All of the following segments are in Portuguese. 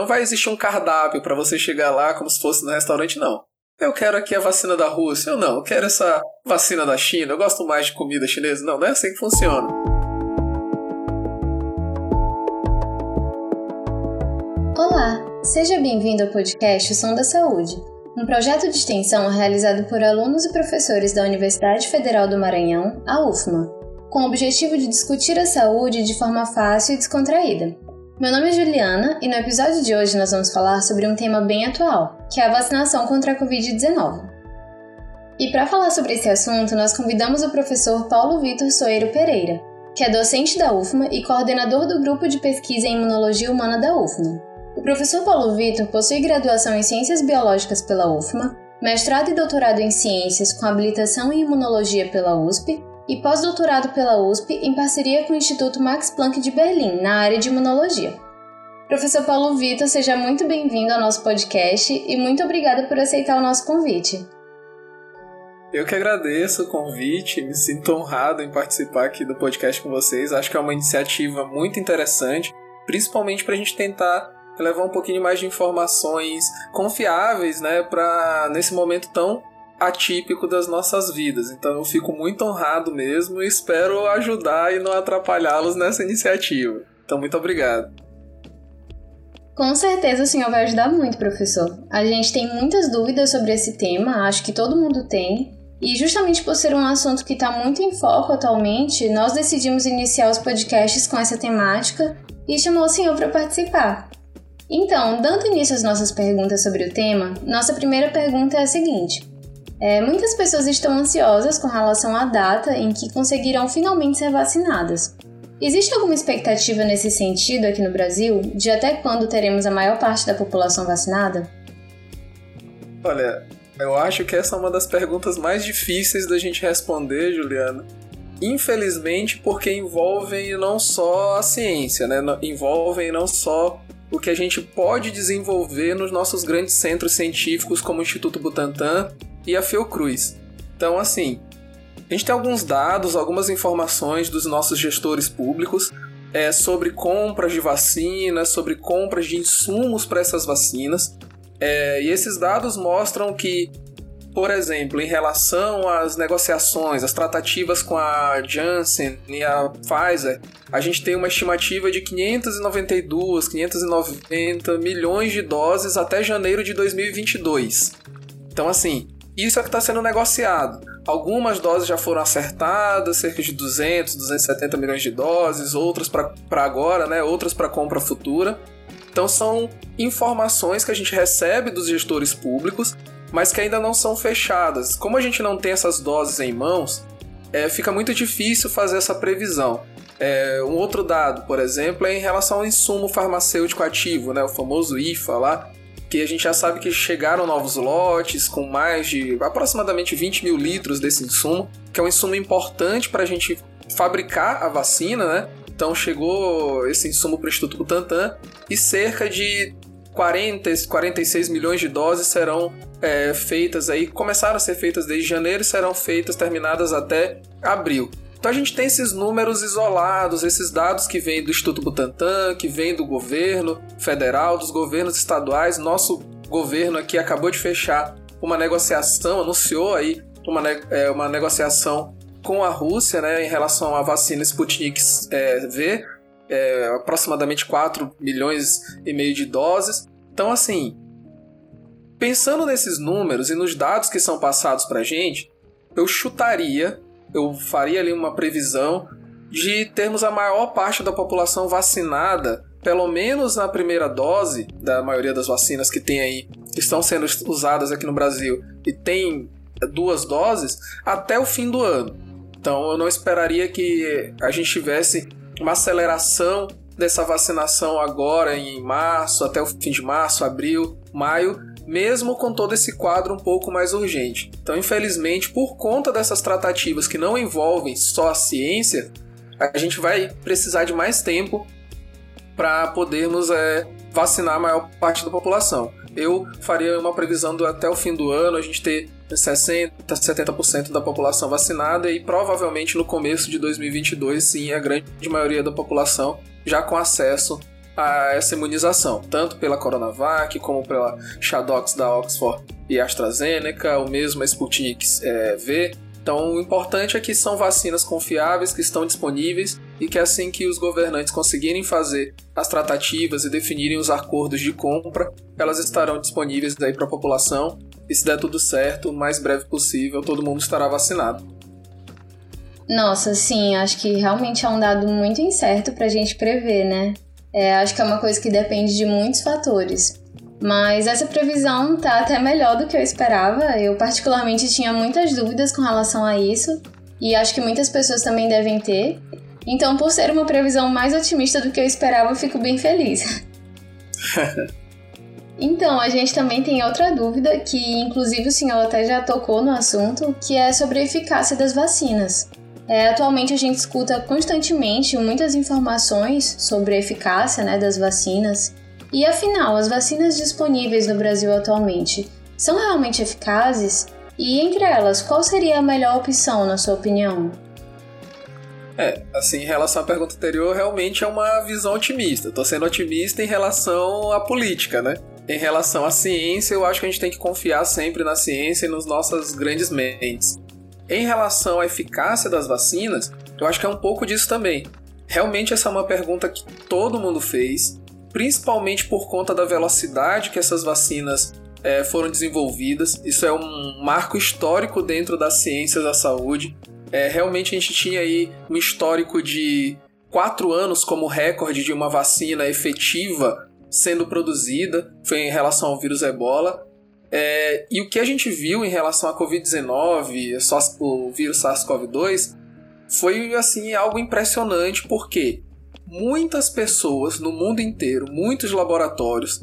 Não vai existir um cardápio para você chegar lá como se fosse no restaurante, não. Eu quero aqui a vacina da Rússia. Eu não, eu quero essa vacina da China. Eu gosto mais de comida chinesa. Não, não é assim que funciona. Olá, seja bem-vindo ao podcast O Som da Saúde, um projeto de extensão realizado por alunos e professores da Universidade Federal do Maranhão, a UFMA, com o objetivo de discutir a saúde de forma fácil e descontraída. Meu nome é Juliana e no episódio de hoje nós vamos falar sobre um tema bem atual, que é a vacinação contra a Covid-19. E para falar sobre esse assunto, nós convidamos o professor Paulo Vitor Soeiro Pereira, que é docente da UFMA e coordenador do grupo de pesquisa em imunologia humana da UFMA. O professor Paulo Vitor possui graduação em Ciências Biológicas pela UFMA, mestrado e doutorado em Ciências com habilitação em Imunologia pela USP e pós-doutorado pela USP em parceria com o Instituto Max Planck de Berlim, na área de imunologia. Professor Paulo Vitor, seja muito bem-vindo ao nosso podcast e muito obrigada por aceitar o nosso convite. Eu que agradeço o convite, me sinto honrado em participar aqui do podcast com vocês. Acho que é uma iniciativa muito interessante, principalmente para a gente tentar levar um pouquinho mais de informações confiáveis, né, para nesse momento tão atípico das nossas vidas. Então eu fico muito honrado mesmo e espero ajudar e não atrapalhá-los nessa iniciativa. Então, muito obrigado. Com certeza o senhor vai ajudar muito, professor. A gente tem muitas dúvidas sobre esse tema, acho que todo mundo tem. E justamente por ser um assunto que está muito em foco atualmente, nós decidimos iniciar os podcasts com essa temática e chamou o senhor para participar. Então, dando início às nossas perguntas sobre o tema, nossa primeira pergunta é a seguinte: é, muitas pessoas estão ansiosas com relação à data em que conseguirão finalmente ser vacinadas. Existe alguma expectativa nesse sentido aqui no Brasil, de até quando teremos a maior parte da população vacinada? Olha, eu acho que essa é uma das perguntas mais difíceis da gente responder, Juliana. Infelizmente, porque envolvem não só a ciência, né? Envolvem não só o que a gente pode desenvolver nos nossos grandes centros científicos, como o Instituto Butantan e a Fiocruz. Então, assim, a gente tem alguns dados, algumas informações dos nossos gestores públicos é, sobre compras de vacinas, sobre compras de insumos para essas vacinas. É, e esses dados mostram que, por exemplo, em relação às negociações, as tratativas com a Janssen e a Pfizer, a gente tem uma estimativa de 592, 590 milhões de doses até janeiro de 2022. Então, assim, isso é que está sendo negociado. Algumas doses já foram acertadas, cerca de 200, 270 milhões de doses, outras para agora, né? outras para compra futura. Então são informações que a gente recebe dos gestores públicos, mas que ainda não são fechadas. Como a gente não tem essas doses em mãos, é, fica muito difícil fazer essa previsão. É, um outro dado, por exemplo, é em relação ao insumo farmacêutico ativo, né, o famoso IFA lá, que a gente já sabe que chegaram novos lotes com mais de aproximadamente 20 mil litros desse insumo, que é um insumo importante para a gente fabricar a vacina, né? Então chegou esse insumo para o Instituto Butantan e cerca de 40, 46 milhões de doses serão é, feitas aí, começaram a ser feitas desde janeiro e serão feitas, terminadas até abril. Então a gente tem esses números isolados, esses dados que vêm do Instituto Butantan, que vêm do governo federal, dos governos estaduais. Nosso governo aqui acabou de fechar uma negociação, anunciou aí uma, é, uma negociação com a Rússia né, em relação à vacina Sputnik é, V, é, aproximadamente 4 milhões e meio de doses. Então, assim, pensando nesses números e nos dados que são passados para a gente, eu chutaria eu faria ali uma previsão de termos a maior parte da população vacinada, pelo menos na primeira dose da maioria das vacinas que tem aí, que estão sendo usadas aqui no Brasil e tem duas doses, até o fim do ano. Então eu não esperaria que a gente tivesse uma aceleração dessa vacinação agora em março, até o fim de março, abril, maio, mesmo com todo esse quadro um pouco mais urgente. Então, infelizmente, por conta dessas tratativas que não envolvem só a ciência, a gente vai precisar de mais tempo para podermos é, vacinar a maior parte da população. Eu faria uma previsão do até o fim do ano a gente ter 60%, 70% da população vacinada e provavelmente no começo de 2022, sim, a grande maioria da população já com acesso a essa imunização, tanto pela Coronavac como pela Shadox da Oxford e AstraZeneca, o mesmo Sputnik é, V. Então, o importante é que são vacinas confiáveis, que estão disponíveis e que assim que os governantes conseguirem fazer as tratativas e definirem os acordos de compra, elas estarão disponíveis aí para a população e se der tudo certo, o mais breve possível, todo mundo estará vacinado. Nossa, sim, acho que realmente é um dado muito incerto para a gente prever, né? É, acho que é uma coisa que depende de muitos fatores. Mas essa previsão tá até melhor do que eu esperava. Eu, particularmente, tinha muitas dúvidas com relação a isso, e acho que muitas pessoas também devem ter. Então, por ser uma previsão mais otimista do que eu esperava, eu fico bem feliz. então, a gente também tem outra dúvida, que inclusive o senhor até já tocou no assunto, que é sobre a eficácia das vacinas. É, atualmente a gente escuta constantemente muitas informações sobre a eficácia né, das vacinas e afinal, as vacinas disponíveis no Brasil atualmente são realmente eficazes? E entre elas, qual seria a melhor opção, na sua opinião? É, assim, em relação à pergunta anterior, realmente é uma visão otimista. Estou sendo otimista em relação à política, né? Em relação à ciência, eu acho que a gente tem que confiar sempre na ciência e nas nossas grandes mentes. Em relação à eficácia das vacinas, eu acho que é um pouco disso também. Realmente essa é uma pergunta que todo mundo fez, principalmente por conta da velocidade que essas vacinas é, foram desenvolvidas. Isso é um marco histórico dentro das ciências da saúde. É, realmente a gente tinha aí um histórico de quatro anos como recorde de uma vacina efetiva sendo produzida, foi em relação ao vírus ebola. É, e o que a gente viu em relação à Covid-19, o vírus SARS-CoV-2, foi assim algo impressionante, porque muitas pessoas no mundo inteiro, muitos laboratórios,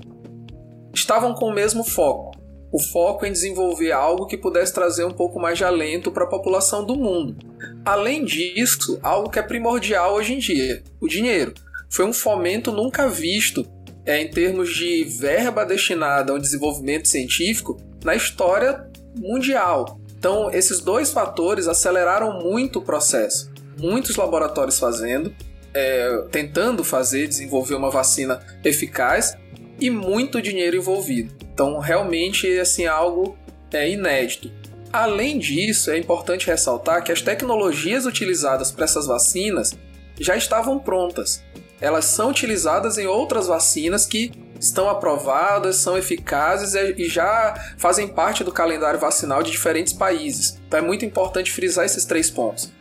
estavam com o mesmo foco. O foco em desenvolver algo que pudesse trazer um pouco mais de alento para a população do mundo. Além disso, algo que é primordial hoje em dia: o dinheiro. Foi um fomento nunca visto é, em termos de verba destinada ao desenvolvimento científico na história mundial. Então, esses dois fatores aceleraram muito o processo. Muitos laboratórios fazendo, é, tentando fazer, desenvolver uma vacina eficaz e muito dinheiro envolvido. Então, realmente, assim, é algo é, inédito. Além disso, é importante ressaltar que as tecnologias utilizadas para essas vacinas já estavam prontas. Elas são utilizadas em outras vacinas que estão aprovadas, são eficazes e já fazem parte do calendário vacinal de diferentes países. Então é muito importante frisar esses três pontos.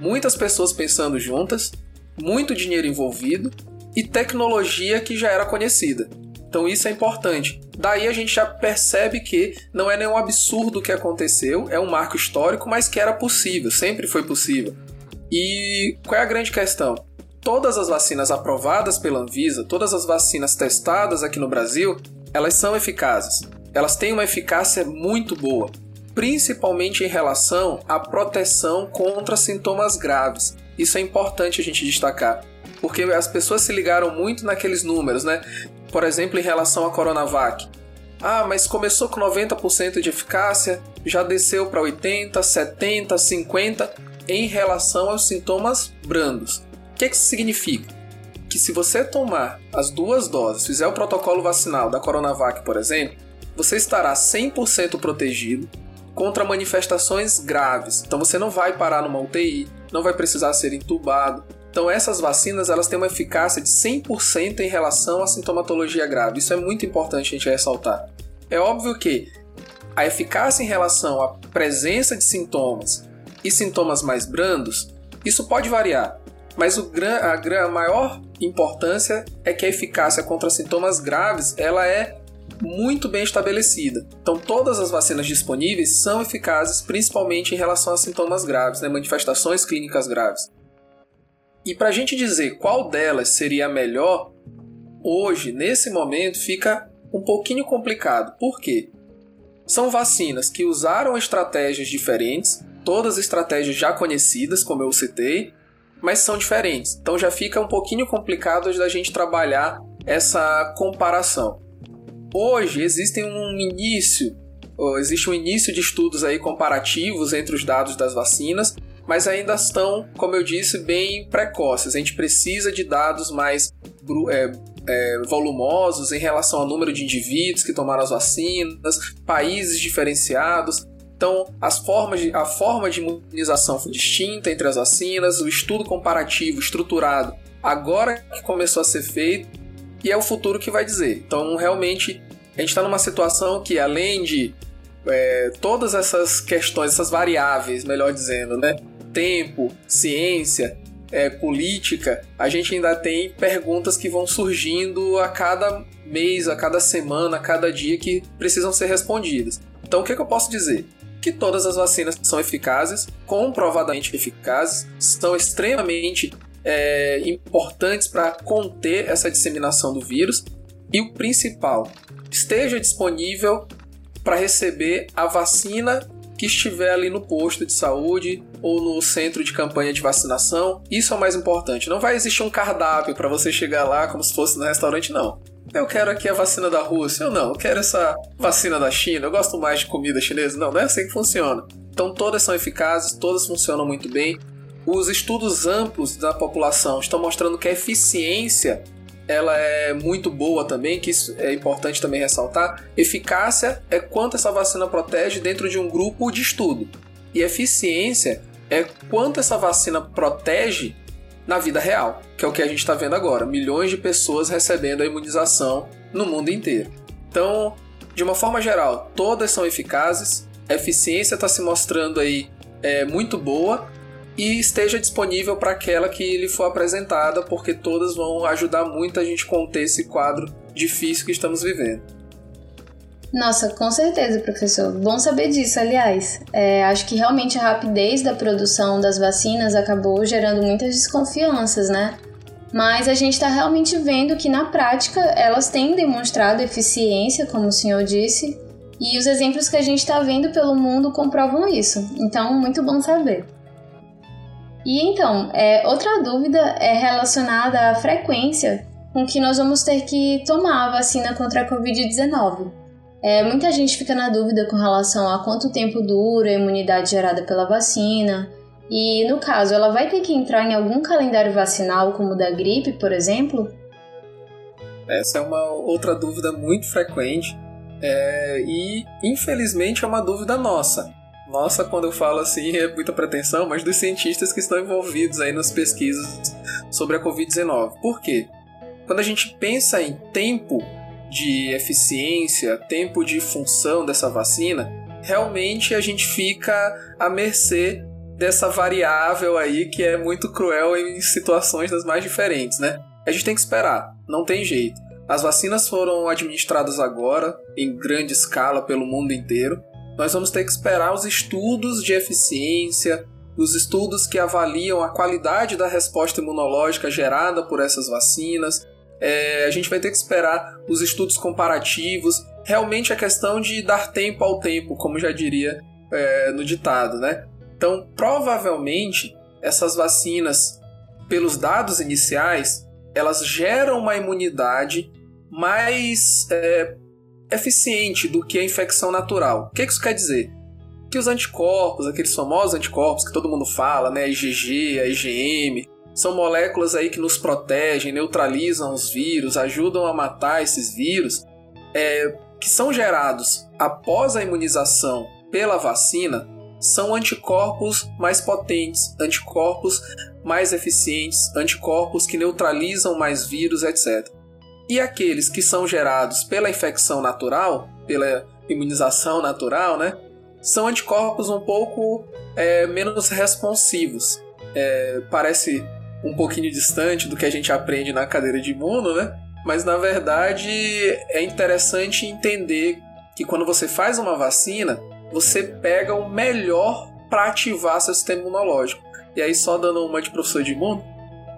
Muitas pessoas pensando juntas, muito dinheiro envolvido e tecnologia que já era conhecida. Então isso é importante. Daí a gente já percebe que não é nenhum absurdo o que aconteceu, é um marco histórico, mas que era possível, sempre foi possível. E qual é a grande questão? Todas as vacinas aprovadas pela Anvisa, todas as vacinas testadas aqui no Brasil, elas são eficazes. Elas têm uma eficácia muito boa, principalmente em relação à proteção contra sintomas graves. Isso é importante a gente destacar, porque as pessoas se ligaram muito naqueles números, né? Por exemplo, em relação à Coronavac. Ah, mas começou com 90% de eficácia, já desceu para 80, 70, 50 em relação aos sintomas brandos. O que, que isso significa? Que se você tomar as duas doses, fizer o protocolo vacinal da Coronavac, por exemplo, você estará 100% protegido contra manifestações graves. Então você não vai parar numa UTI, não vai precisar ser entubado. Então essas vacinas elas têm uma eficácia de 100% em relação à sintomatologia grave. Isso é muito importante a gente ressaltar. É óbvio que a eficácia em relação à presença de sintomas e sintomas mais brandos, isso pode variar. Mas o, a, a maior importância é que a eficácia contra sintomas graves ela é muito bem estabelecida. Então, todas as vacinas disponíveis são eficazes, principalmente em relação a sintomas graves, né, manifestações clínicas graves. E para a gente dizer qual delas seria a melhor, hoje, nesse momento, fica um pouquinho complicado. Por quê? São vacinas que usaram estratégias diferentes, todas estratégias já conhecidas, como eu citei, mas são diferentes. Então já fica um pouquinho complicado da gente trabalhar essa comparação. Hoje existem um início, existe um início de estudos aí comparativos entre os dados das vacinas, mas ainda estão, como eu disse, bem precoces. A gente precisa de dados mais é, é, volumosos em relação ao número de indivíduos que tomaram as vacinas, países diferenciados. Então, as formas de, a forma de imunização foi distinta entre as vacinas, o estudo comparativo estruturado agora que começou a ser feito e é o futuro que vai dizer. Então, realmente, a gente está numa situação que, além de é, todas essas questões, essas variáveis, melhor dizendo, né? Tempo, ciência, é, política, a gente ainda tem perguntas que vão surgindo a cada mês, a cada semana, a cada dia que precisam ser respondidas. Então, o que, é que eu posso dizer? Que todas as vacinas são eficazes, comprovadamente eficazes, são extremamente é, importantes para conter essa disseminação do vírus e o principal, esteja disponível para receber a vacina que estiver ali no posto de saúde ou no centro de campanha de vacinação. Isso é o mais importante. Não vai existir um cardápio para você chegar lá como se fosse no restaurante, não. Eu quero aqui a vacina da Rússia. Eu não, eu quero essa vacina da China. Eu gosto mais de comida chinesa. Não, não é assim que funciona. Então todas são eficazes, todas funcionam muito bem. Os estudos amplos da população estão mostrando que a eficiência ela é muito boa também, que isso é importante também ressaltar. Eficácia é quanto essa vacina protege dentro de um grupo de estudo. E eficiência é quanto essa vacina protege na vida real, que é o que a gente está vendo agora. Milhões de pessoas recebendo a imunização no mundo inteiro. Então, de uma forma geral, todas são eficazes, a eficiência está se mostrando aí é, muito boa e esteja disponível para aquela que lhe for apresentada, porque todas vão ajudar muito a gente conter esse quadro difícil que estamos vivendo. Nossa, com certeza, professor. Bom saber disso, aliás. É, acho que realmente a rapidez da produção das vacinas acabou gerando muitas desconfianças, né? Mas a gente está realmente vendo que na prática elas têm demonstrado eficiência, como o senhor disse, e os exemplos que a gente está vendo pelo mundo comprovam isso. Então, muito bom saber. E então, é, outra dúvida é relacionada à frequência com que nós vamos ter que tomar a vacina contra a Covid-19. É, muita gente fica na dúvida com relação a quanto tempo dura a imunidade gerada pela vacina. E no caso, ela vai ter que entrar em algum calendário vacinal, como o da gripe, por exemplo? Essa é uma outra dúvida muito frequente é, e, infelizmente, é uma dúvida nossa. Nossa, quando eu falo assim é muita pretensão, mas dos cientistas que estão envolvidos aí nas pesquisas sobre a Covid-19. Por quê? Quando a gente pensa em tempo de eficiência, tempo de função dessa vacina, realmente a gente fica à mercê dessa variável aí que é muito cruel em situações das mais diferentes, né? A gente tem que esperar, não tem jeito. As vacinas foram administradas agora em grande escala pelo mundo inteiro nós vamos ter que esperar os estudos de eficiência, os estudos que avaliam a qualidade da resposta imunológica gerada por essas vacinas. É, a gente vai ter que esperar os estudos comparativos. Realmente é questão de dar tempo ao tempo, como já diria é, no ditado, né? Então, provavelmente, essas vacinas, pelos dados iniciais, elas geram uma imunidade mais é, eficiente do que a infecção natural. O que isso quer dizer? Que os anticorpos, aqueles famosos anticorpos que todo mundo fala, né, IgG, IgM, são moléculas aí que nos protegem, neutralizam os vírus, ajudam a matar esses vírus, é, que são gerados após a imunização pela vacina, são anticorpos mais potentes, anticorpos mais eficientes, anticorpos que neutralizam mais vírus, etc. E aqueles que são gerados pela infecção natural, pela imunização natural, né? São anticorpos um pouco é, menos responsivos. É, parece um pouquinho distante do que a gente aprende na cadeira de imuno, né? Mas na verdade é interessante entender que quando você faz uma vacina, você pega o melhor para ativar seu sistema imunológico. E aí, só dando uma de professor de imuno,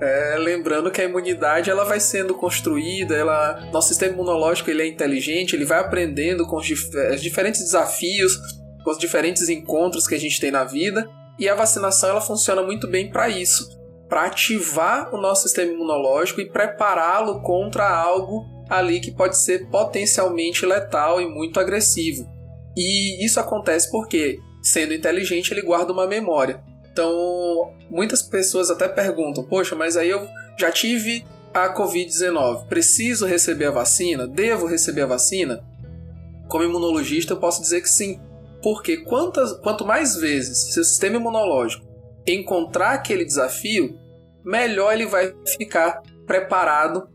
é, lembrando que a imunidade ela vai sendo construída, ela, nosso sistema imunológico ele é inteligente, ele vai aprendendo com os, dif é, diferentes desafios, com os diferentes encontros que a gente tem na vida, e a vacinação ela funciona muito bem para isso, para ativar o nosso sistema imunológico e prepará-lo contra algo ali que pode ser potencialmente letal e muito agressivo. E isso acontece porque, sendo inteligente, ele guarda uma memória. Então, muitas pessoas até perguntam: poxa, mas aí eu já tive a Covid-19? Preciso receber a vacina? Devo receber a vacina? Como imunologista, eu posso dizer que sim. Porque quantas, quanto mais vezes seu sistema imunológico encontrar aquele desafio, melhor ele vai ficar preparado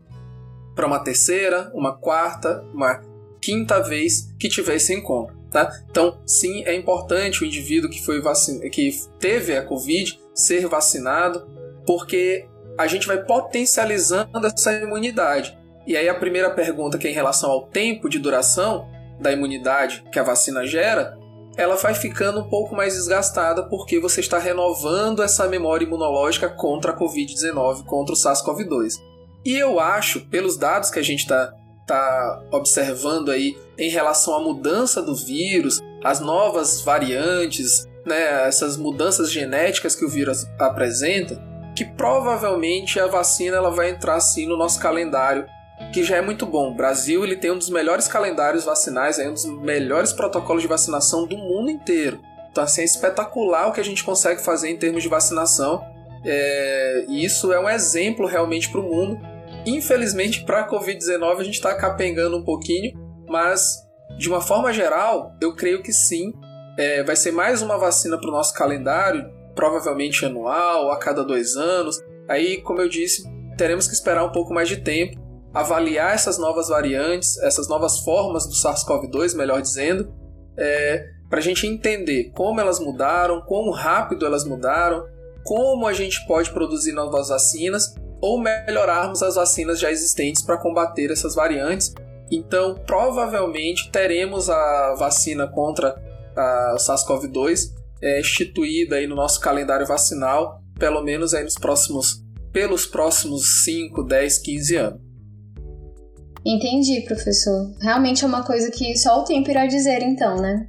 para uma terceira, uma quarta, uma quinta vez que tiver esse encontro. Tá? Então, sim, é importante o indivíduo que foi vacina, que teve a Covid ser vacinado, porque a gente vai potencializando essa imunidade. E aí a primeira pergunta, que é em relação ao tempo de duração da imunidade que a vacina gera, ela vai ficando um pouco mais desgastada porque você está renovando essa memória imunológica contra a Covid-19, contra o SARS-CoV-2. E eu acho, pelos dados que a gente está tá observando aí em relação à mudança do vírus, as novas variantes, né, essas mudanças genéticas que o vírus apresenta, que provavelmente a vacina ela vai entrar sim no nosso calendário, que já é muito bom. O Brasil ele tem um dos melhores calendários vacinais, é um dos melhores protocolos de vacinação do mundo inteiro. Então assim, é espetacular o que a gente consegue fazer em termos de vacinação. É, e isso é um exemplo realmente para o mundo Infelizmente, para a Covid-19 a gente está capengando um pouquinho, mas de uma forma geral, eu creio que sim. É, vai ser mais uma vacina para o nosso calendário, provavelmente anual, a cada dois anos. Aí, como eu disse, teremos que esperar um pouco mais de tempo, avaliar essas novas variantes, essas novas formas do SARS-CoV-2, melhor dizendo, é, para a gente entender como elas mudaram, quão rápido elas mudaram, como a gente pode produzir novas vacinas ou melhorarmos as vacinas já existentes para combater essas variantes. Então, provavelmente teremos a vacina contra a SARS-CoV-2 é, instituída aí no nosso calendário vacinal, pelo menos aí nos próximos pelos próximos 5, 10, 15 anos. Entendi, professor. Realmente é uma coisa que só o tempo irá dizer, então, né?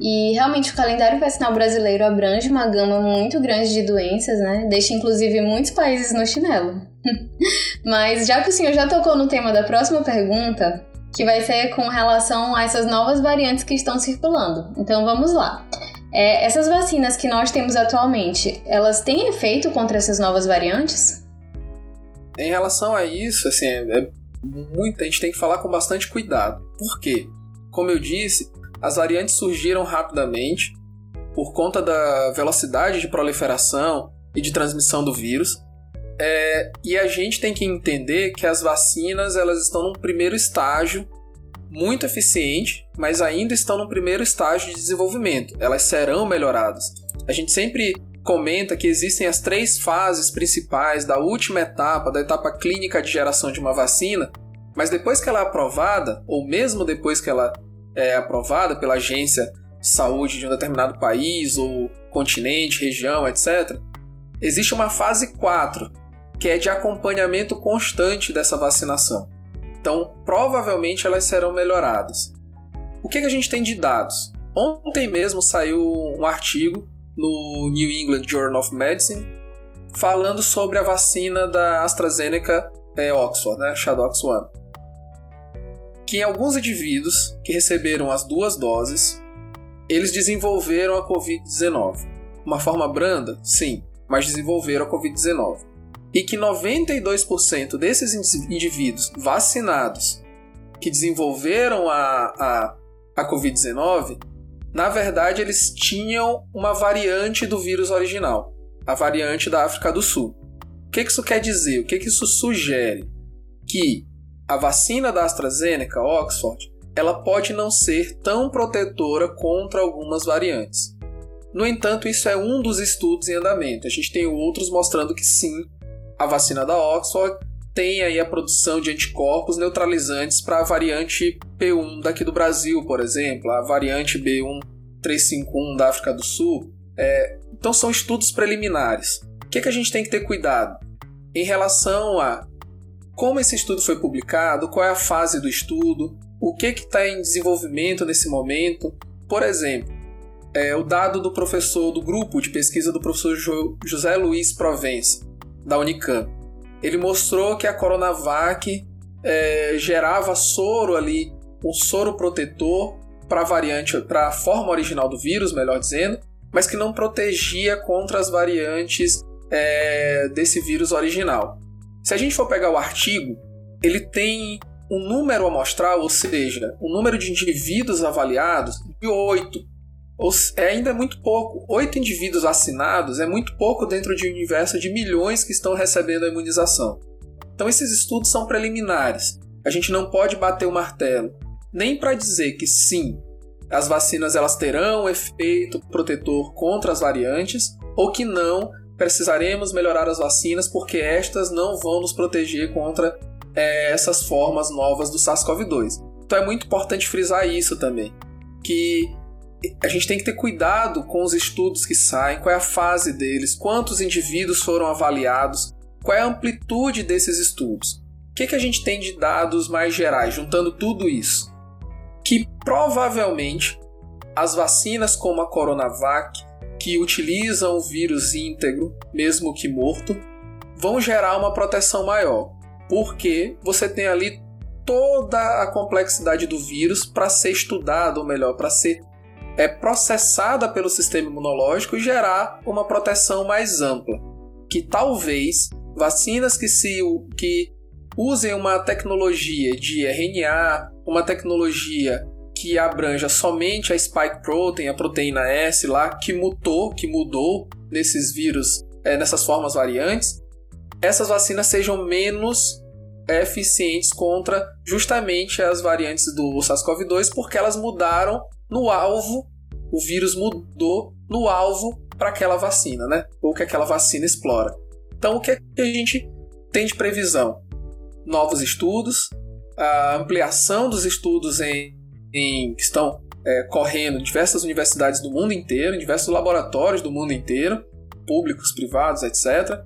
E realmente o calendário vacinal brasileiro abrange uma gama muito grande de doenças, né? Deixa inclusive muitos países no chinelo. Mas já que o senhor já tocou no tema da próxima pergunta, que vai ser com relação a essas novas variantes que estão circulando. Então vamos lá. É, essas vacinas que nós temos atualmente, elas têm efeito contra essas novas variantes? Em relação a isso, assim, é, muito, a gente tem que falar com bastante cuidado. Por quê? Como eu disse, as variantes surgiram rapidamente por conta da velocidade de proliferação e de transmissão do vírus. É, e a gente tem que entender que as vacinas elas estão num primeiro estágio muito eficiente, mas ainda estão no primeiro estágio de desenvolvimento. Elas serão melhoradas. A gente sempre comenta que existem as três fases principais da última etapa, da etapa clínica de geração de uma vacina, mas depois que ela é aprovada, ou mesmo depois que ela é aprovada pela agência de saúde de um determinado país ou continente, região, etc., existe uma fase 4, que é de acompanhamento constante dessa vacinação. Então, provavelmente elas serão melhoradas. O que, que a gente tem de dados? Ontem mesmo saiu um artigo no New England Journal of Medicine falando sobre a vacina da AstraZeneca é, Oxford, né, Shadox One. Que em alguns indivíduos que receberam as duas doses, eles desenvolveram a Covid-19. Uma forma branda? Sim, mas desenvolveram a Covid-19 e que 92% desses indivíduos vacinados que desenvolveram a, a, a Covid-19, na verdade eles tinham uma variante do vírus original, a variante da África do Sul. O que isso quer dizer? O que isso sugere? Que a vacina da AstraZeneca, Oxford, ela pode não ser tão protetora contra algumas variantes. No entanto, isso é um dos estudos em andamento. A gente tem outros mostrando que sim, a vacina da Oxford tem aí a produção de anticorpos neutralizantes para a variante P1 daqui do Brasil, por exemplo, a variante B1351 da África do Sul. É, então são estudos preliminares. O que, é que a gente tem que ter cuidado? Em relação a como esse estudo foi publicado, qual é a fase do estudo, o que está em desenvolvimento nesse momento. Por exemplo, é, o dado do professor do grupo de pesquisa do professor José Luiz Provence da Unicamp. Ele mostrou que a Coronavac é, gerava soro ali, um soro protetor para a variante, para a forma original do vírus, melhor dizendo, mas que não protegia contra as variantes é, desse vírus original. Se a gente for pegar o artigo, ele tem um número amostral, ou seja, o um número de indivíduos avaliados de 8. É ainda muito pouco. Oito indivíduos assinados é muito pouco dentro de um universo de milhões que estão recebendo a imunização. Então esses estudos são preliminares. A gente não pode bater o martelo nem para dizer que sim, as vacinas elas terão efeito protetor contra as variantes ou que não precisaremos melhorar as vacinas porque estas não vão nos proteger contra é, essas formas novas do SARS-CoV-2. Então é muito importante frisar isso também, que a gente tem que ter cuidado com os estudos que saem, qual é a fase deles, quantos indivíduos foram avaliados, qual é a amplitude desses estudos. O que, que a gente tem de dados mais gerais, juntando tudo isso? Que provavelmente as vacinas como a Coronavac, que utilizam o vírus íntegro, mesmo que morto, vão gerar uma proteção maior, porque você tem ali toda a complexidade do vírus para ser estudado, ou melhor, para ser é processada pelo sistema imunológico e gerar uma proteção mais ampla, que talvez vacinas que se que usem uma tecnologia de RNA, uma tecnologia que abranja somente a spike protein, a proteína S lá, que mutou, que mudou nesses vírus, é, nessas formas variantes, essas vacinas sejam menos eficientes contra justamente as variantes do SARS-CoV-2, porque elas mudaram no alvo, o vírus mudou no alvo para aquela vacina, né? Ou que aquela vacina explora. Então, o que, é que a gente tem de previsão? Novos estudos, a ampliação dos estudos em em, que estão é, correndo em diversas universidades do mundo inteiro, em diversos laboratórios do mundo inteiro, públicos, privados, etc.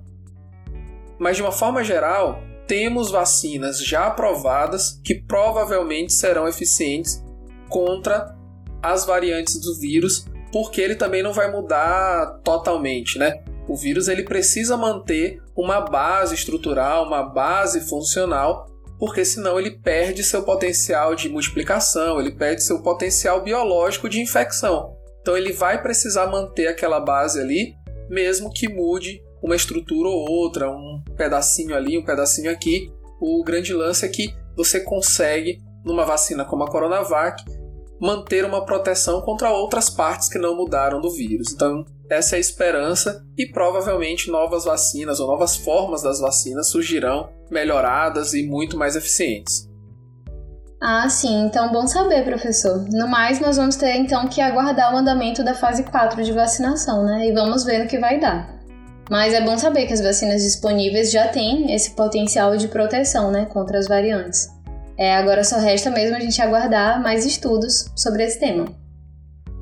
Mas de uma forma geral, temos vacinas já aprovadas que provavelmente serão eficientes contra as variantes do vírus, porque ele também não vai mudar totalmente, né? O vírus ele precisa manter uma base estrutural, uma base funcional porque senão ele perde seu potencial de multiplicação, ele perde seu potencial biológico de infecção. Então ele vai precisar manter aquela base ali, mesmo que mude uma estrutura ou outra, um pedacinho ali, um pedacinho aqui. O grande lance é que você consegue, numa vacina como a Coronavac, manter uma proteção contra outras partes que não mudaram do vírus. Então, essa é a esperança e provavelmente novas vacinas ou novas formas das vacinas surgirão melhoradas e muito mais eficientes. Ah, sim, então bom saber, professor. No mais, nós vamos ter então que aguardar o andamento da fase 4 de vacinação, né? E vamos ver no que vai dar. Mas é bom saber que as vacinas disponíveis já têm esse potencial de proteção, né, contra as variantes. É, agora só resta mesmo a gente aguardar mais estudos sobre esse tema.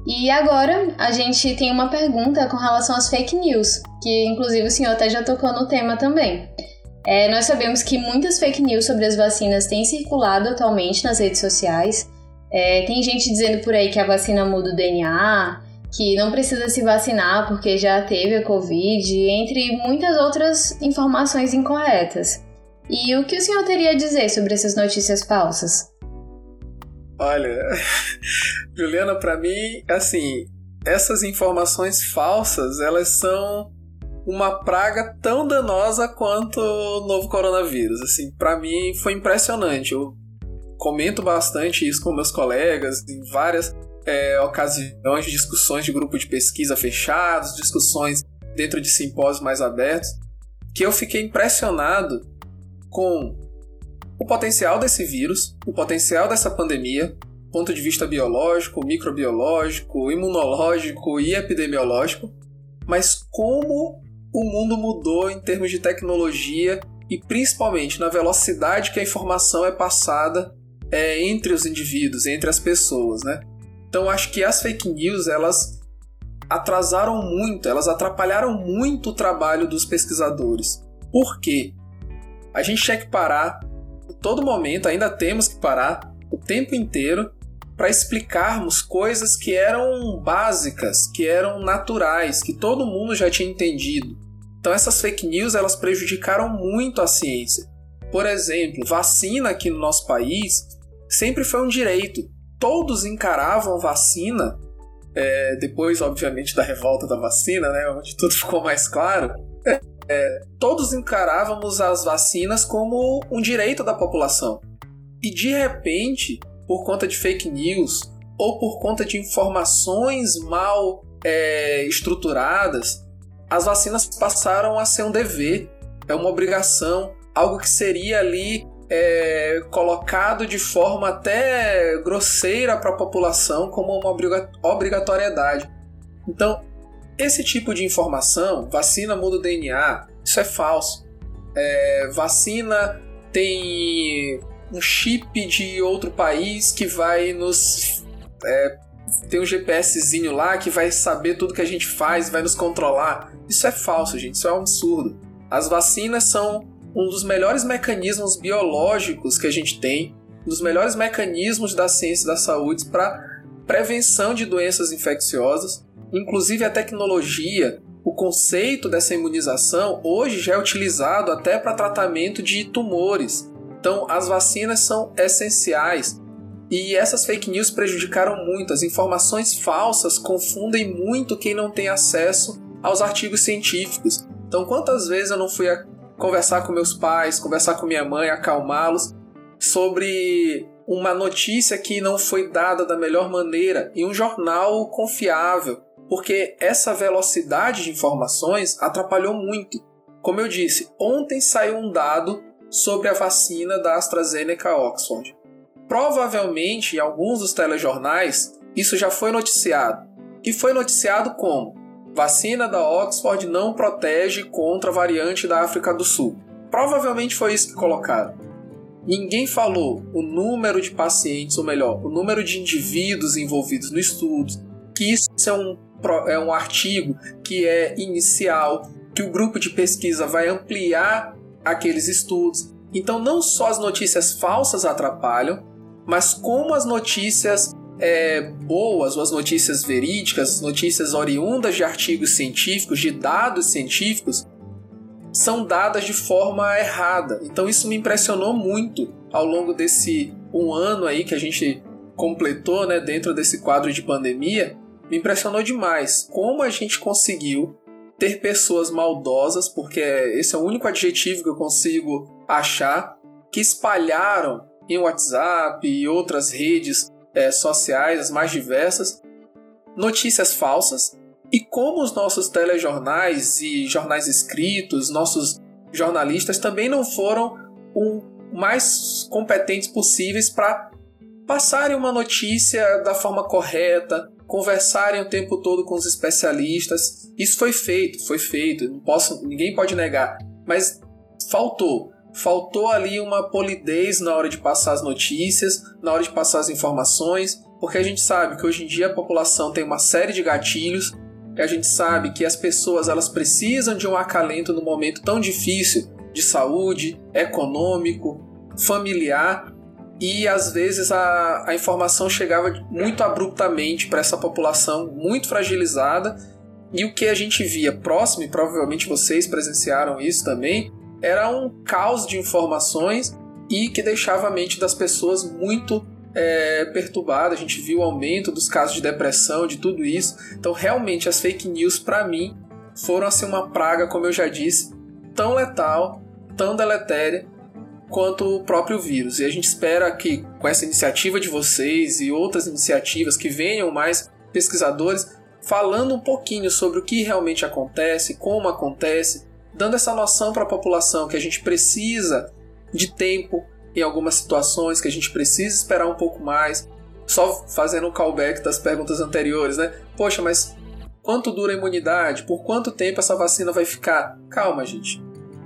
E agora a gente tem uma pergunta com relação às fake news, que inclusive o senhor até já tocou no tema também. É, nós sabemos que muitas fake news sobre as vacinas têm circulado atualmente nas redes sociais. É, tem gente dizendo por aí que a vacina muda o DNA, que não precisa se vacinar porque já teve a Covid, entre muitas outras informações incorretas. E o que o senhor teria a dizer sobre essas notícias falsas? Olha, Juliana, para mim, assim, essas informações falsas, elas são uma praga tão danosa quanto o novo coronavírus. Assim, para mim foi impressionante. Eu comento bastante isso com meus colegas em várias é, ocasiões, discussões de grupo de pesquisa fechados, discussões dentro de simpósios mais abertos, que eu fiquei impressionado com o potencial desse vírus, o potencial dessa pandemia, ponto de vista biológico, microbiológico, imunológico e epidemiológico, mas como o mundo mudou em termos de tecnologia e principalmente na velocidade que a informação é passada é, entre os indivíduos, entre as pessoas, né? Então acho que as fake news elas atrasaram muito, elas atrapalharam muito o trabalho dos pesquisadores. Por quê? A gente tinha que parar todo momento, ainda temos que parar o tempo inteiro para explicarmos coisas que eram básicas, que eram naturais, que todo mundo já tinha entendido. Então essas fake news elas prejudicaram muito a ciência. Por exemplo, vacina aqui no nosso país sempre foi um direito. Todos encaravam vacina, é, depois, obviamente, da revolta da vacina, né, onde tudo ficou mais claro, é, todos encarávamos as vacinas como um direito da população. E de repente, por conta de fake news ou por conta de informações mal é, estruturadas, as vacinas passaram a ser um dever, é uma obrigação, algo que seria ali é, colocado de forma até grosseira para a população como uma obrigatoriedade. Então, esse tipo de informação, vacina muda o DNA, isso é falso. É, vacina tem um chip de outro país que vai nos. É, tem um GPSzinho lá que vai saber tudo que a gente faz, vai nos controlar. Isso é falso, gente, isso é um absurdo. As vacinas são um dos melhores mecanismos biológicos que a gente tem, um dos melhores mecanismos da ciência da saúde para prevenção de doenças infecciosas. Inclusive a tecnologia, o conceito dessa imunização hoje já é utilizado até para tratamento de tumores. Então as vacinas são essenciais. E essas fake news prejudicaram muito. As informações falsas confundem muito quem não tem acesso aos artigos científicos. Então, quantas vezes eu não fui conversar com meus pais, conversar com minha mãe, acalmá-los sobre uma notícia que não foi dada da melhor maneira em um jornal confiável, porque essa velocidade de informações atrapalhou muito. Como eu disse, ontem saiu um dado sobre a vacina da AstraZeneca Oxford. Provavelmente em alguns dos telejornais isso já foi noticiado. E foi noticiado como? Vacina da Oxford não protege contra a variante da África do Sul. Provavelmente foi isso que colocaram. Ninguém falou o número de pacientes, ou melhor, o número de indivíduos envolvidos no estudo, que isso é um, é um artigo que é inicial, que o grupo de pesquisa vai ampliar aqueles estudos. Então, não só as notícias falsas atrapalham, mas como as notícias é, boas ou as notícias verídicas, notícias oriundas de artigos científicos, de dados científicos, são dadas de forma errada. Então isso me impressionou muito ao longo desse um ano aí que a gente completou, né, dentro desse quadro de pandemia, me impressionou demais como a gente conseguiu ter pessoas maldosas, porque esse é o único adjetivo que eu consigo achar, que espalharam em WhatsApp e outras redes é, sociais, as mais diversas, notícias falsas. E como os nossos telejornais e jornais escritos, nossos jornalistas também não foram o mais competentes possíveis para passarem uma notícia da forma correta, conversarem o tempo todo com os especialistas. Isso foi feito, foi feito, não posso, ninguém pode negar, mas faltou faltou ali uma polidez na hora de passar as notícias, na hora de passar as informações, porque a gente sabe que hoje em dia a população tem uma série de gatilhos, a gente sabe que as pessoas elas precisam de um acalento no momento tão difícil de saúde, econômico, familiar, e às vezes a, a informação chegava muito abruptamente para essa população muito fragilizada. E o que a gente via próximo, e provavelmente vocês presenciaram isso também, era um caos de informações e que deixava a mente das pessoas muito é, perturbada. A gente viu o aumento dos casos de depressão, de tudo isso. Então, realmente, as fake news, para mim, foram assim uma praga, como eu já disse, tão letal, tão deletéria quanto o próprio vírus. E a gente espera que com essa iniciativa de vocês e outras iniciativas que venham mais pesquisadores falando um pouquinho sobre o que realmente acontece, como acontece, dando essa noção para a população que a gente precisa de tempo em algumas situações, que a gente precisa esperar um pouco mais. Só fazendo um callback das perguntas anteriores, né? Poxa, mas quanto dura a imunidade? Por quanto tempo essa vacina vai ficar? Calma, gente.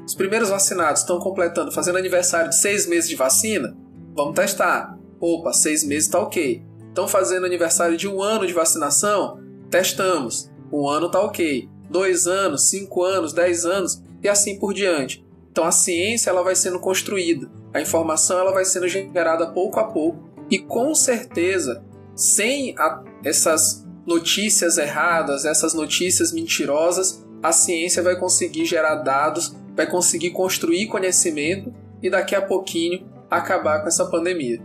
Os primeiros vacinados estão completando, fazendo aniversário de seis meses de vacina? Vamos testar. Opa, seis meses está ok. Estão fazendo aniversário de um ano de vacinação? Testamos. Um ano está ok dois anos, cinco anos, dez anos e assim por diante. Então a ciência ela vai sendo construída, a informação ela vai sendo gerada pouco a pouco e com certeza sem a, essas notícias erradas, essas notícias mentirosas, a ciência vai conseguir gerar dados, vai conseguir construir conhecimento e daqui a pouquinho acabar com essa pandemia.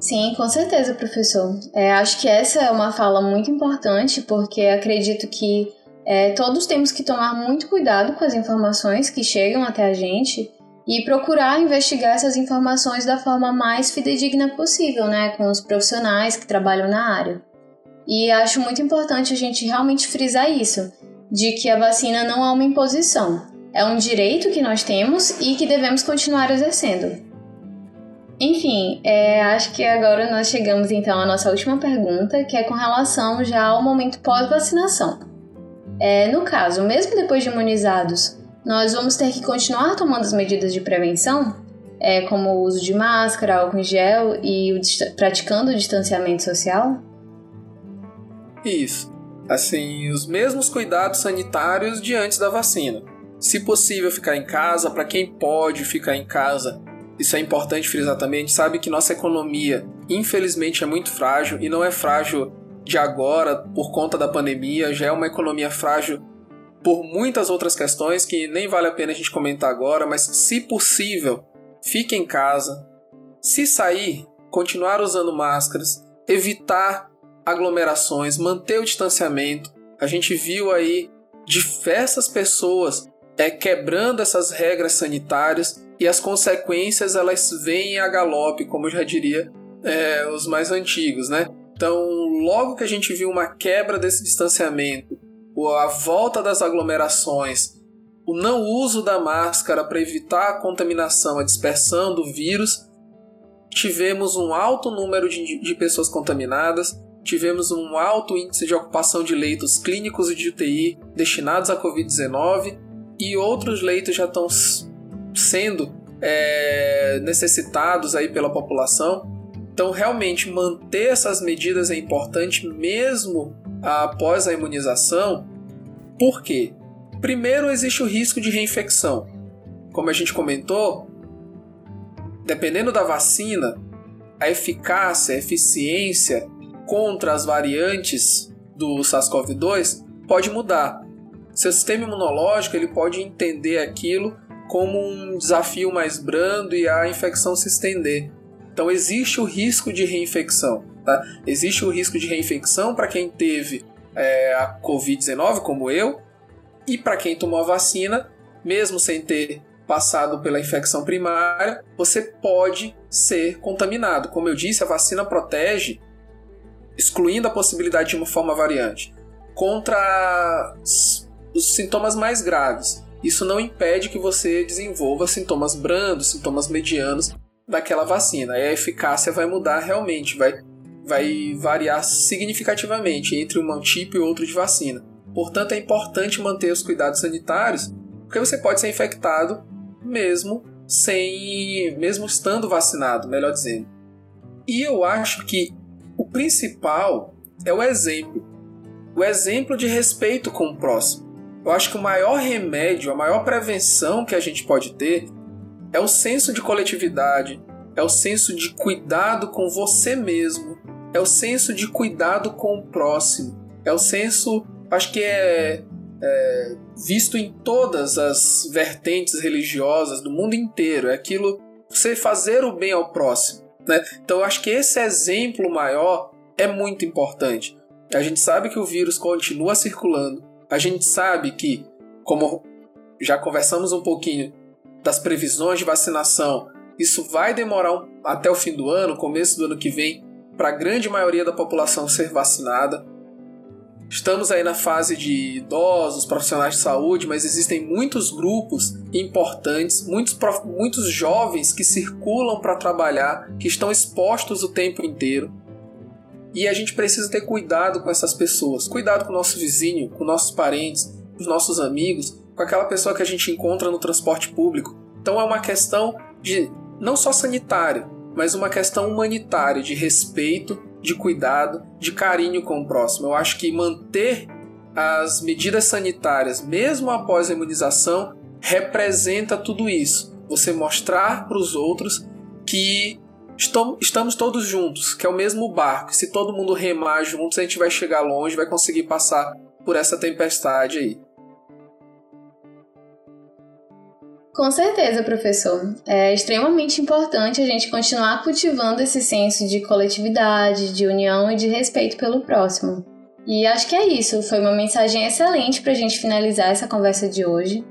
Sim, com certeza, professor. É, acho que essa é uma fala muito importante porque acredito que é, todos temos que tomar muito cuidado com as informações que chegam até a gente e procurar investigar essas informações da forma mais fidedigna possível, né, com os profissionais que trabalham na área. E acho muito importante a gente realmente frisar isso, de que a vacina não é uma imposição, é um direito que nós temos e que devemos continuar exercendo. Enfim, é, acho que agora nós chegamos então à nossa última pergunta, que é com relação já ao momento pós-vacinação. É, no caso, mesmo depois de imunizados, nós vamos ter que continuar tomando as medidas de prevenção, é, como o uso de máscara, álcool em gel e o, praticando o distanciamento social? Isso. Assim, os mesmos cuidados sanitários de antes da vacina. Se possível, ficar em casa, para quem pode ficar em casa, isso é importante frisar também. A gente sabe que nossa economia, infelizmente, é muito frágil e não é frágil de agora por conta da pandemia, já é uma economia frágil por muitas outras questões que nem vale a pena a gente comentar agora, mas se possível, fique em casa. Se sair, continuar usando máscaras, evitar aglomerações, manter o distanciamento. A gente viu aí diversas pessoas é, quebrando essas regras sanitárias e as consequências elas vêm a galope, como já diria é, os mais antigos, né? Então, logo que a gente viu uma quebra desse distanciamento, a volta das aglomerações, o não uso da máscara para evitar a contaminação, a dispersão do vírus, tivemos um alto número de, de pessoas contaminadas, tivemos um alto índice de ocupação de leitos clínicos e de UTI destinados à Covid-19 e outros leitos já estão sendo é, necessitados aí pela população. Então, realmente, manter essas medidas é importante mesmo após a imunização. Por quê? Primeiro, existe o risco de reinfecção. Como a gente comentou, dependendo da vacina, a eficácia, a eficiência contra as variantes do SARS-CoV-2 pode mudar. Seu sistema imunológico ele pode entender aquilo como um desafio mais brando e a infecção se estender. Então existe o risco de reinfecção. Tá? Existe o risco de reinfecção para quem teve é, a Covid-19, como eu, e para quem tomou a vacina, mesmo sem ter passado pela infecção primária, você pode ser contaminado. Como eu disse, a vacina protege, excluindo a possibilidade de uma forma variante, contra os sintomas mais graves isso não impede que você desenvolva sintomas brandos, sintomas medianos daquela vacina. E a eficácia vai mudar realmente, vai, vai variar significativamente entre um tipo e outro de vacina. Portanto, é importante manter os cuidados sanitários, porque você pode ser infectado mesmo sem, mesmo estando vacinado, melhor dizendo. E eu acho que o principal é o exemplo, o exemplo de respeito com o próximo. Eu acho que o maior remédio, a maior prevenção que a gente pode ter é o senso de coletividade, é o senso de cuidado com você mesmo, é o senso de cuidado com o próximo, é o senso, acho que é, é visto em todas as vertentes religiosas do mundo inteiro, é aquilo você fazer o bem ao próximo, né? Então eu acho que esse exemplo maior é muito importante. A gente sabe que o vírus continua circulando, a gente sabe que, como já conversamos um pouquinho das previsões de vacinação, isso vai demorar até o fim do ano, começo do ano que vem, para a grande maioria da população ser vacinada. Estamos aí na fase de idosos, profissionais de saúde, mas existem muitos grupos importantes, muitos, muitos jovens que circulam para trabalhar, que estão expostos o tempo inteiro. E a gente precisa ter cuidado com essas pessoas, cuidado com o nosso vizinho, com nossos parentes, com os nossos amigos, com aquela pessoa que a gente encontra no transporte público. Então é uma questão de não só sanitária, mas uma questão humanitária, de respeito, de cuidado, de carinho com o próximo. Eu acho que manter as medidas sanitárias, mesmo após a imunização, representa tudo isso. Você mostrar para os outros que estamos todos juntos, que é o mesmo barco. Se todo mundo remar juntos, a gente vai chegar longe, vai conseguir passar por essa tempestade aí. Com certeza, professor. É extremamente importante a gente continuar cultivando esse senso de coletividade, de união e de respeito pelo próximo. E acho que é isso. Foi uma mensagem excelente para a gente finalizar essa conversa de hoje.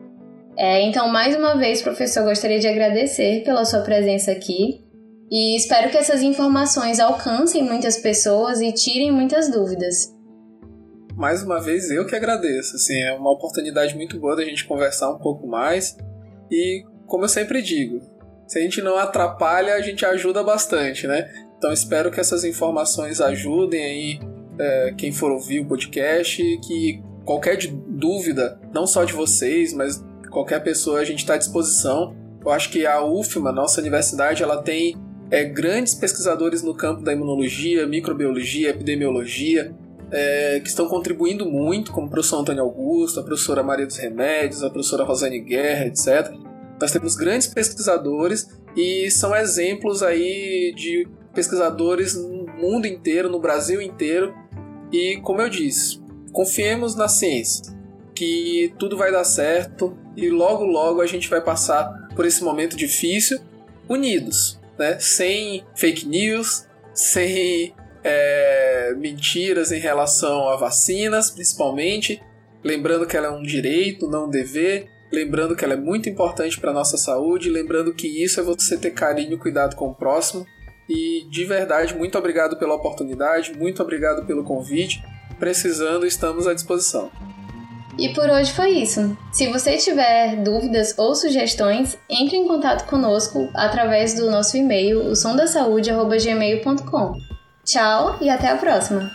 É, então, mais uma vez, professor, gostaria de agradecer pela sua presença aqui e espero que essas informações alcancem muitas pessoas e tirem muitas dúvidas. Mais uma vez, eu que agradeço. Assim, é uma oportunidade muito boa da gente conversar um pouco mais e, como eu sempre digo, se a gente não atrapalha, a gente ajuda bastante, né? Então, espero que essas informações ajudem aí é, quem for ouvir o podcast, que qualquer dúvida, não só de vocês, mas qualquer pessoa, a gente está à disposição. Eu acho que a UFMA, nossa universidade, ela tem é, grandes pesquisadores no campo da imunologia, microbiologia, epidemiologia, é, que estão contribuindo muito, como o professor Antônio Augusto, a professora Maria dos Remédios, a professora Rosane Guerra, etc. Nós temos grandes pesquisadores e são exemplos aí de pesquisadores no mundo inteiro, no Brasil inteiro. E como eu disse, confiemos na ciência, que tudo vai dar certo e logo logo a gente vai passar por esse momento difícil unidos, né? Sem fake news, sem é, mentiras em relação a vacinas, principalmente. Lembrando que ela é um direito, não um dever. Lembrando que ela é muito importante para nossa saúde. Lembrando que isso é você ter carinho e cuidado com o próximo. E de verdade, muito obrigado pela oportunidade, muito obrigado pelo convite. Precisando, estamos à disposição. E por hoje foi isso. Se você tiver dúvidas ou sugestões, entre em contato conosco através do nosso e-mail, o. Tchau e até a próxima!